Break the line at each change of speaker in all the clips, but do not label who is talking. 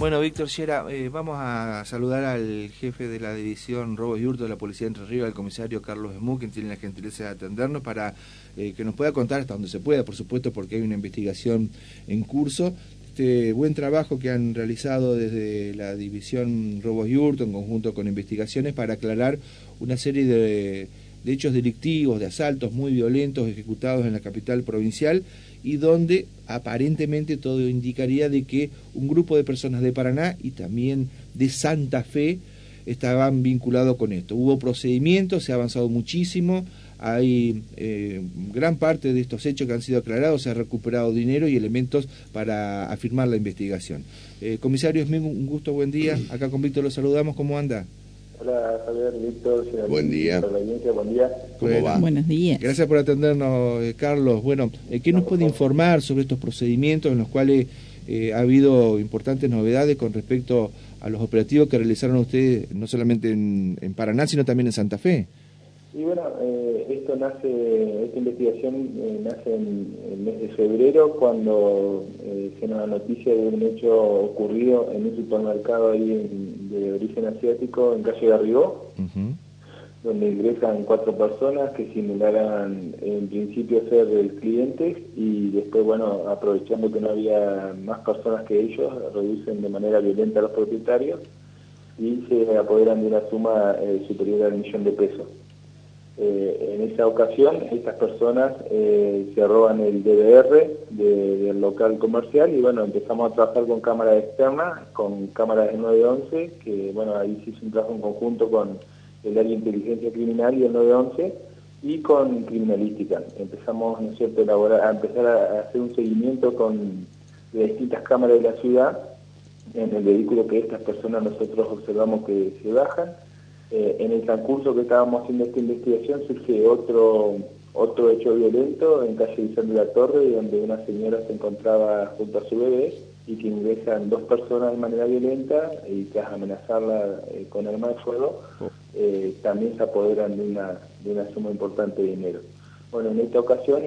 Bueno, Víctor Sierra, eh, vamos a saludar al jefe de la división Robos y Hurto de la Policía de Entre Ríos, el comisario Carlos Esmú, quien tiene la gentileza de atendernos para eh, que nos pueda contar hasta donde se pueda, por supuesto, porque hay una investigación en curso. Este buen trabajo que han realizado desde la división Robos y Hurto en conjunto con investigaciones para aclarar una serie de de hechos delictivos, de asaltos muy violentos ejecutados en la capital provincial y donde aparentemente todo indicaría de que un grupo de personas de Paraná y también de Santa Fe estaban vinculados con esto. Hubo procedimientos, se ha avanzado muchísimo, hay eh, gran parte de estos hechos que han sido aclarados, se ha recuperado dinero y elementos para afirmar la investigación. Eh, comisario Esmín, un gusto, buen día. Acá con Víctor lo saludamos, ¿cómo anda?
Hola Javier, Víctor,
buen día.
buen día.
¿Cómo va?
Buenos días.
Gracias por atendernos, eh, Carlos. Bueno, eh, ¿qué nos puede informar sobre estos procedimientos en los cuales eh, ha habido importantes novedades con respecto a los operativos que realizaron ustedes no solamente en, en Paraná, sino también en Santa Fe?
Y bueno, eh, esto nace, esta investigación eh, nace en el mes de febrero cuando eh, se nos da noticia de un hecho ocurrido en un supermercado ahí de origen asiático en calle Garrigó, donde ingresan cuatro personas que simularan en principio ser el cliente y después, bueno, aprovechando que no había más personas que ellos, reducen de manera violenta a los propietarios y se apoderan de una suma superior al millón de pesos. Eh, en esa ocasión, estas personas eh, se roban el DVR del local comercial y bueno, empezamos a trabajar con cámaras externas, con cámaras de 911, que bueno, ahí se hizo un trabajo en conjunto con el área de inteligencia criminal y el 911 y con criminalística. Empezamos, ¿no es cierto?, elaborar, a empezar a hacer un seguimiento con de distintas cámaras de la ciudad en el vehículo que estas personas nosotros observamos que se bajan eh, en el transcurso que estábamos haciendo esta investigación surge otro otro hecho violento en calle Vicente de la Torre, donde una señora se encontraba junto a su bebé y que ingresan dos personas de manera violenta y tras amenazarla eh, con arma de fuego, oh. eh, también se apoderan de una, de una suma importante de dinero. Bueno, en esta ocasión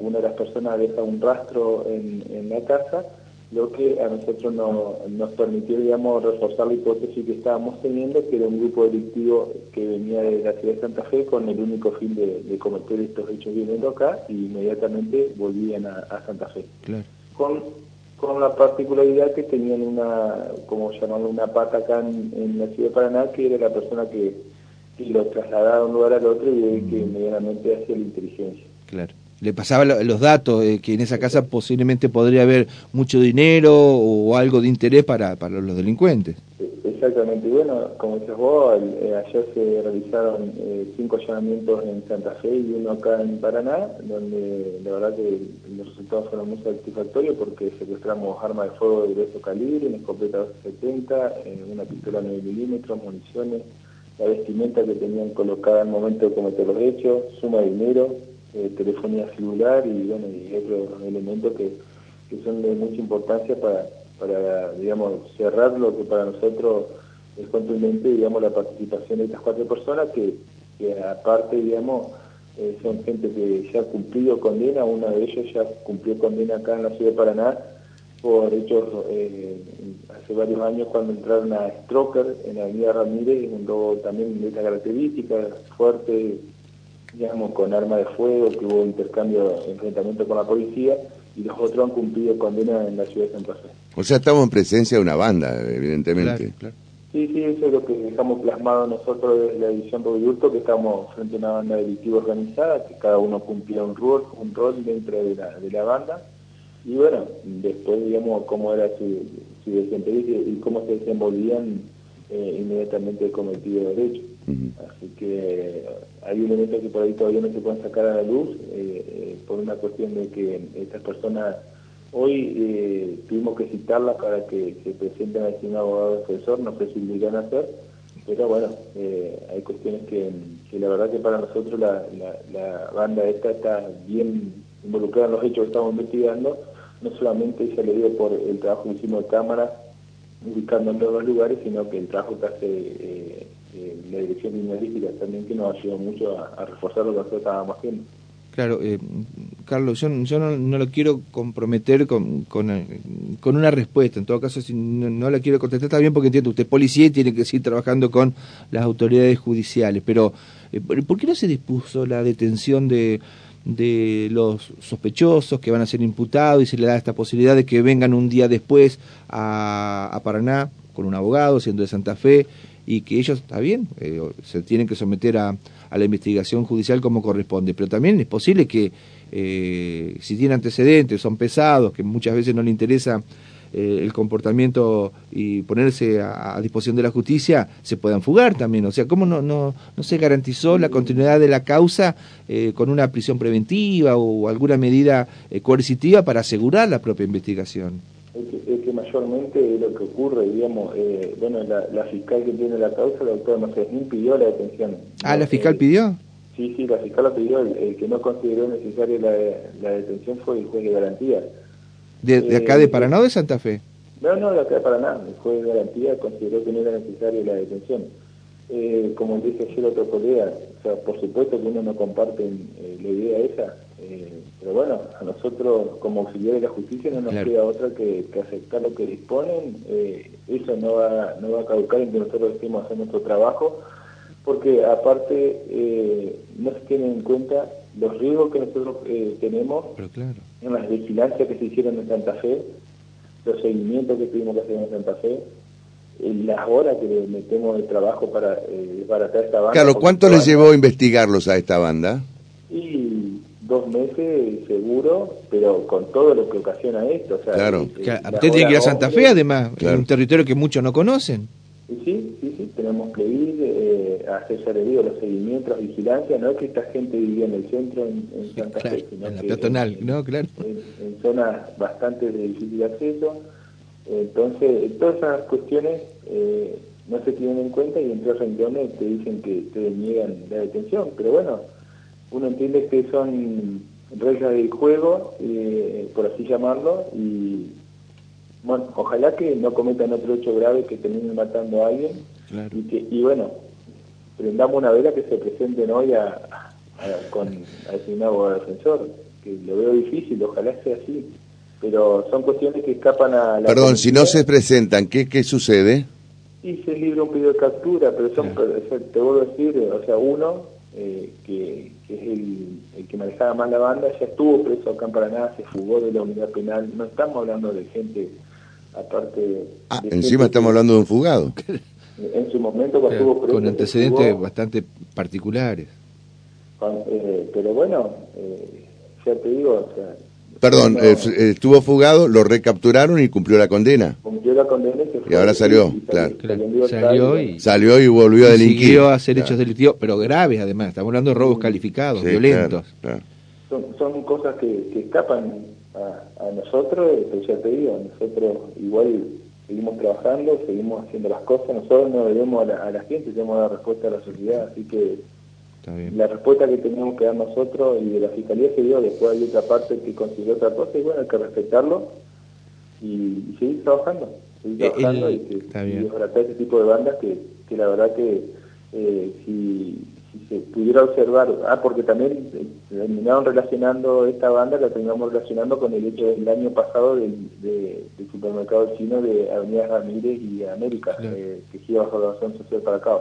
una de las personas deja un rastro en, en la casa lo que a nosotros nos permitió, digamos, reforzar la hipótesis que estábamos teniendo, que era un grupo delictivo que venía de la ciudad de Santa Fe con el único fin de, cometer estos hechos violentos acá y inmediatamente volvían a, Santa Fe. Con, con la particularidad que tenían una, como llamarlo, una pata acá en, la ciudad de Paraná, que era la persona que, lo trasladaba de un lugar al otro y que inmediatamente hacía la inteligencia.
Claro le pasaba los datos que en esa casa posiblemente podría haber mucho dinero o algo de interés para, para los delincuentes.
Exactamente, bueno, como dices vos, eh, ayer se realizaron eh, cinco allanamientos en Santa Fe y uno acá en Paraná, donde la verdad que los resultados fueron muy satisfactorios porque secuestramos armas de fuego de grueso calibre, una escopeta 270, eh, una pistola 9 milímetros, municiones, la vestimenta que tenían colocada al momento de cometer los hechos, suma de dinero, eh, telefonía celular y bueno y otros elementos que, que son de mucha importancia para, para digamos cerrar lo que para nosotros es contundente digamos la participación de estas cuatro personas que, que aparte digamos eh, son gente que ya ha cumplido condena uno de ellos ya cumplió condena acá en la ciudad de Paraná por hechos eh, hace varios años cuando entraron a Stroker en la avenida Ramírez, un robo también de esta característica, fuerte, digamos, con arma de fuego, que hubo intercambio, enfrentamiento con la policía, y los otros han cumplido condena en la ciudad de Santa Fe.
O sea, estamos en presencia de una banda, evidentemente.
Sí, sí, eso es lo que dejamos plasmado nosotros desde la edición Rodrigo, que estamos frente a una banda delictiva organizada, que cada uno cumplía un rol, un rol dentro de la, de la banda. Y bueno, después, digamos, cómo era su, su desempeño y cómo se desenvolvían eh, inmediatamente cometido de derecho. Así que hay elementos que por ahí todavía no se pueden sacar a la luz eh, eh, por una cuestión de que estas personas hoy eh, tuvimos que citarlas para que se presenten a un abogado defensor, no sé si lo irán a hacer, pero bueno, hay cuestiones que, la verdad que para nosotros la, la, banda esta está bien involucrada en los hechos que estamos investigando, no solamente se le dio por el trabajo que hicimos de cámara, ubicando en todos los lugares, sino que el trabajo que hace eh, la dirección criminalística también que nos ayudó mucho a, reforzar lo que nosotros estábamos haciendo.
Claro, eh, Carlos, yo, no, lo quiero comprometer con, con, una respuesta. En todo caso, si no, la quiero contestar, está bien porque entiendo, usted es policía y tiene que seguir trabajando con las autoridades judiciales. Pero, eh, ¿por qué no se dispuso la detención de, de los sospechosos que van a ser imputados y se le da esta posibilidad de que vengan un día después a, Paraná con un abogado, siendo de Santa Fe, y que ellos, está bien, eh, se tienen que someter a, a, la investigación judicial como corresponde, pero también es posible que eh, si tienen antecedentes, son pesados, que muchas veces no le interesa eh, el comportamiento y ponerse a, disposición de la justicia, se puedan fugar también. O sea, ¿cómo no, no, no se garantizó la continuidad de la causa con una prisión preventiva o alguna medida coercitiva para asegurar la propia investigación?
es que, mayormente lo que ocurre, digamos, eh, bueno, la, fiscal que tiene la causa, la doctora Macedín, pidió la detención.
Ah, ¿la fiscal pidió?
Sí, sí, la fiscal la pidió. El, que no consideró necesaria la, detención fue el juez de garantía.
¿De, acá de eh, Paraná o de Santa Fe?
No, no, de acá de Paraná. El juez de garantía consideró que no era necesaria la detención. Eh, como dije ayer otro colega, o sea, por supuesto que uno no comparte eh, la idea esa, eh, pero bueno, a nosotros como auxiliares de la justicia no nos queda otra que, aceptar lo que disponen, eso no va, no va a caducar en que nosotros estemos hacer nuestro trabajo, porque aparte no se tienen en cuenta los riesgos que nosotros tenemos en las vigilancias que se hicieron en Santa Fe, los seguimientos que tuvimos que hacer en Santa Fe, las horas que le metemos de trabajo para eh, desbaratar esta banda.
Claro, ¿cuánto les llevó a investigarlos a esta banda?
Y dos meses seguro, pero con todo lo que ocasiona esto. O sea,
claro.
usted tiene que ir a Santa Fe, además, en un territorio que muchos no conocen.
Sí, sí, sí, tenemos que ir eh, a hacer, ya los seguimientos, vigilancia, no es que esta gente vivía en el centro, en, Santa Fe,
sino en la peatonal, ¿no? Claro.
En, zonas bastante de difícil acceso, entonces, todas esas cuestiones eh, no se tienen en cuenta y en tres renglones te dicen que te niegan la detención. Pero bueno, uno entiende que son reglas del juego, eh, por así llamarlo, y bueno, ojalá que no cometan otro hecho grave que terminen matando a alguien. Y, que, y bueno, prendamos una vela que se presenten hoy a, con a abogado defensor, que lo veo difícil, ojalá sea así pero son cuestiones que escapan a la...
Perdón, si no se presentan, ¿qué, qué sucede?
Y se libra un pedido de captura, pero son, te vuelvo a decir, o sea, uno, eh, que, es el, que manejaba más la banda, ya estuvo preso acá en Paraná, se fugó de la unidad penal, no estamos hablando de gente aparte...
Ah, encima estamos hablando de un fugado.
En su momento cuando estuvo preso...
Con antecedentes bastante particulares.
Eh, pero bueno, eh, ya te digo, o sea,
Perdón, eh, eh, estuvo fugado, lo recapturaron y cumplió la condena.
Cumplió la condena
y, ahora salió, claro.
Salió, y,
salió y volvió a delinquir.
Siguió a hacer hechos delictivos, pero graves además. Estamos hablando de robos calificados, violentos.
Son, son, cosas que, escapan a, nosotros, pero ya te digo, nosotros igual seguimos trabajando, seguimos haciendo las cosas, nosotros no debemos a la, a la gente, tenemos dar respuesta a la sociedad, así que la respuesta que teníamos que dar nosotros y de la Fiscalía se dio, después hay otra parte que consiguió otra cosa y bueno, hay que respetarlo y, seguir trabajando, seguir eh, trabajando y, que, este tipo de bandas que, que la verdad que eh, si, se pudiera observar, ah, porque también eh, terminaron relacionando esta banda, la terminamos relacionando con el hecho del año pasado del, del supermercado chino de Avenida Ramírez y América, que sigue bajo la razón social para acá.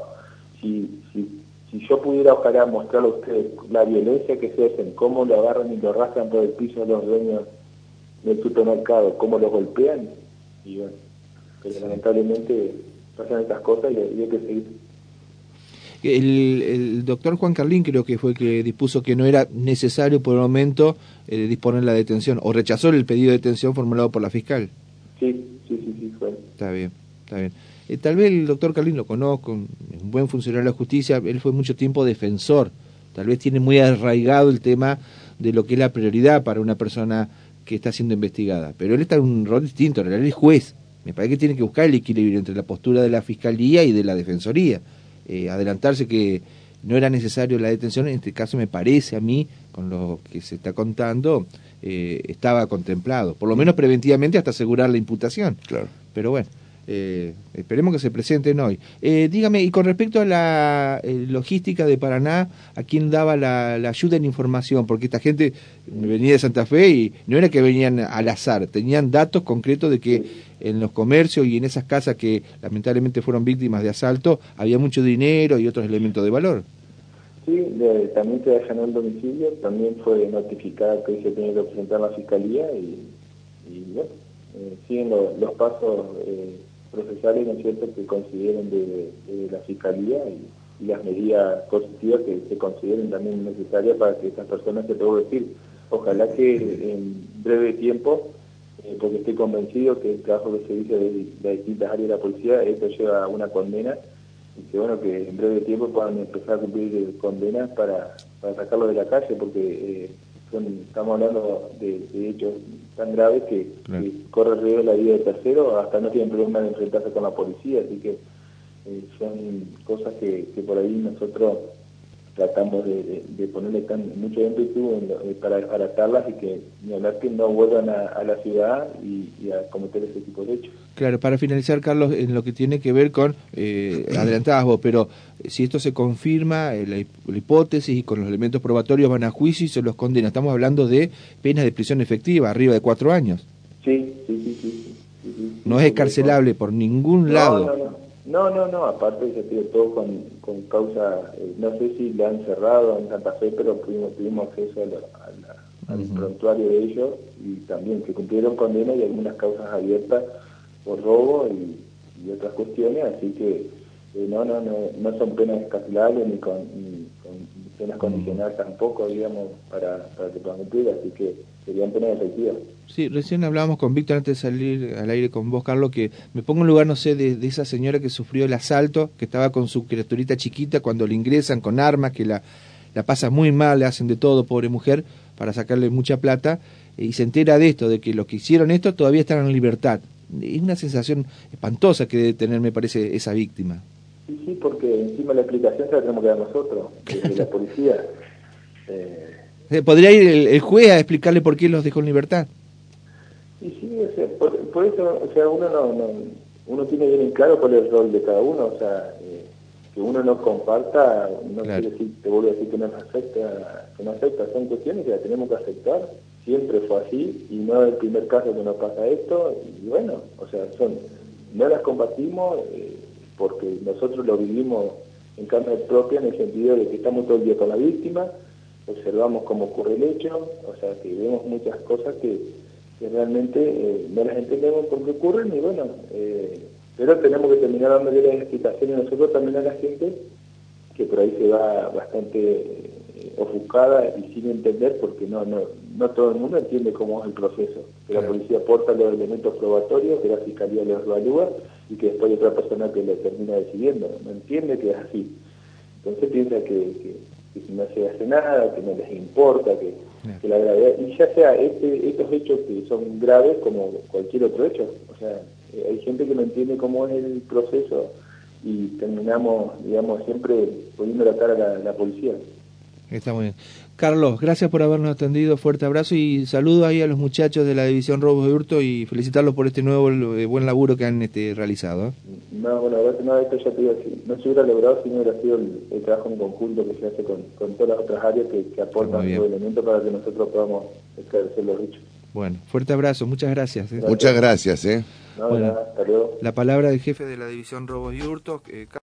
Si, si si yo pudiera ojalá mostrarle a ustedes la violencia que se hacen, cómo lo agarran y lo arrastran por el piso a los dueños del supermercado, cómo los golpean, y bueno, pero lamentablemente pasan estas cosas y, hay que seguir.
El, doctor Juan Carlín creo que fue el que dispuso que no era necesario por el momento eh, disponer la detención, o rechazó el pedido de detención formulado por la fiscal.
Sí, sí, sí, sí, fue.
Está bien, está bien. Eh, tal vez el doctor Carlín lo conozco, un buen funcionario de la justicia, él fue mucho tiempo defensor, tal vez tiene muy arraigado el tema de lo que es la prioridad para una persona que está siendo investigada, pero él está en un rol distinto, en realidad es juez, me parece que tiene que buscar el equilibrio entre la postura de la fiscalía y de la defensoría, eh, adelantarse que no era necesario la detención, en este caso me parece a mí, con lo que se está contando, eh, estaba contemplado, por lo menos preventivamente hasta asegurar la imputación.
Claro.
Pero bueno, Eh, esperemos que se presenten hoy. Eh, dígame, y con respecto a la eh, logística de Paraná, ¿a quién daba la, ayuda en información? Porque esta gente venía de Santa Fe y no era que venían al azar, tenían datos concretos de que en los comercios y en esas casas que lamentablemente fueron víctimas de asalto había mucho dinero y otros elementos de valor.
Sí, también se allanó el domicilio, también fue notificada que se tenía que presentar la fiscalía y, bueno, siguen los pasos procesales, ¿no es cierto?, que consideren de, la Fiscalía y, las medidas positivas que se consideren también necesarias para que estas personas, se puedan decir, ojalá que en breve tiempo, eh, porque estoy convencido que el trabajo que se dice de, de distintas áreas de la policía, esto lleva a una condena y que bueno, que en breve tiempo puedan empezar a cumplir condenas para, para sacarlo de la calle, porque eh, estamos hablando de, hechos tan graves que, corre riesgo la vida de tercero, hasta no tienen problema de enfrentarse con la policía, así que eh, son cosas que, que por ahí nosotros tratamos de, de, ponerle tan, mucho ímpetu eh, para desbaratarlas y que ni hablar que no vuelvan a, la ciudad y, a cometer ese tipo de hechos.
Claro, para finalizar, Carlos, en lo que tiene que ver con, eh, adelantabas vos, pero si esto se confirma, eh, la, hipótesis y con los elementos probatorios van a juicio y se los condena. Estamos hablando de penas de prisión efectiva, arriba de cuatro años.
Sí, sí, sí. sí,
no es escarcelable por ningún lado.
No, no, no, aparte se tiene todo con, con causa, eh, no sé si le han cerrado en Santa Fe, pero tuvimos, tuvimos acceso al prontuario de ellos y también que cumplieron condena y algunas causas abiertas por robo y, otras cuestiones, así que eh, no, no, no, no son penas ni con, ni con penas condicionales tampoco, digamos, para, para que puedan cumplir, así que serían penas efectivas.
Sí, recién hablábamos con Víctor antes de salir al aire con vos, Carlos, que me pongo en lugar, no sé, de, esa señora que sufrió el asalto, que estaba con su criaturita chiquita cuando le ingresan con armas, que la, la pasa muy mal, le hacen de todo, pobre mujer, para sacarle mucha plata, y se entera de esto, de que los que hicieron esto todavía están en libertad. Es una sensación espantosa que debe tener, me parece, esa víctima.
Sí, sí, porque encima la explicación se la tenemos que dar nosotros, desde la policía.
Eh... ¿Podría ir el, el juez a explicarle por qué los dejó en libertad?
Y sí, por, eso, o sea, uno no, no, uno tiene bien en claro cuál es el rol de cada uno, o sea, eh, que uno no comparta, no quiere decir, te vuelvo a decir que no acepta, que no acepta, son cuestiones que las tenemos que aceptar, siempre fue así, y no es el primer caso que nos pasa esto, y bueno, o sea, son, no las compartimos eh, porque nosotros lo vivimos en carne propia en el sentido de que estamos todo el día con la víctima, observamos cómo ocurre el hecho, o sea, que vemos muchas cosas que que realmente eh, no las entendemos por qué ocurren y bueno, eh, pero tenemos que terminar dándole las explicaciones nosotros también a la gente que por ahí se va bastante ofuscada y sin entender porque no, no, no todo el mundo entiende cómo es el proceso, que la policía aporta los elementos probatorios, que la fiscalía los evalúa y que después hay otra persona que le termina decidiendo, no entiende que es así. Entonces piensa que que no se hace nada, que no les importa, que, la gravedad, y ya sea este, estos hechos que son graves como cualquier otro hecho, o sea, eh, hay gente que no entiende cómo es el proceso y terminamos, digamos, siempre poniendo la cara a la policía.
Está muy bien. Carlos, gracias por habernos atendido, fuerte abrazo y saludo ahí a los muchachos de la División Robos de Hurto y felicitarlos por este nuevo eh, buen laburo que han este, realizado. ¿eh?
No, bueno, no, esto ya te digo, no se hubiera logrado si no hubiera sido el, trabajo en conjunto que se hace con, todas las otras áreas que, aportan su elemento para que nosotros podamos esclarecer los hechos.
Bueno, fuerte abrazo, muchas gracias.
¿eh? Muchas gracias. ¿eh?
bueno,
La palabra del jefe de la División Robos y Hurtos.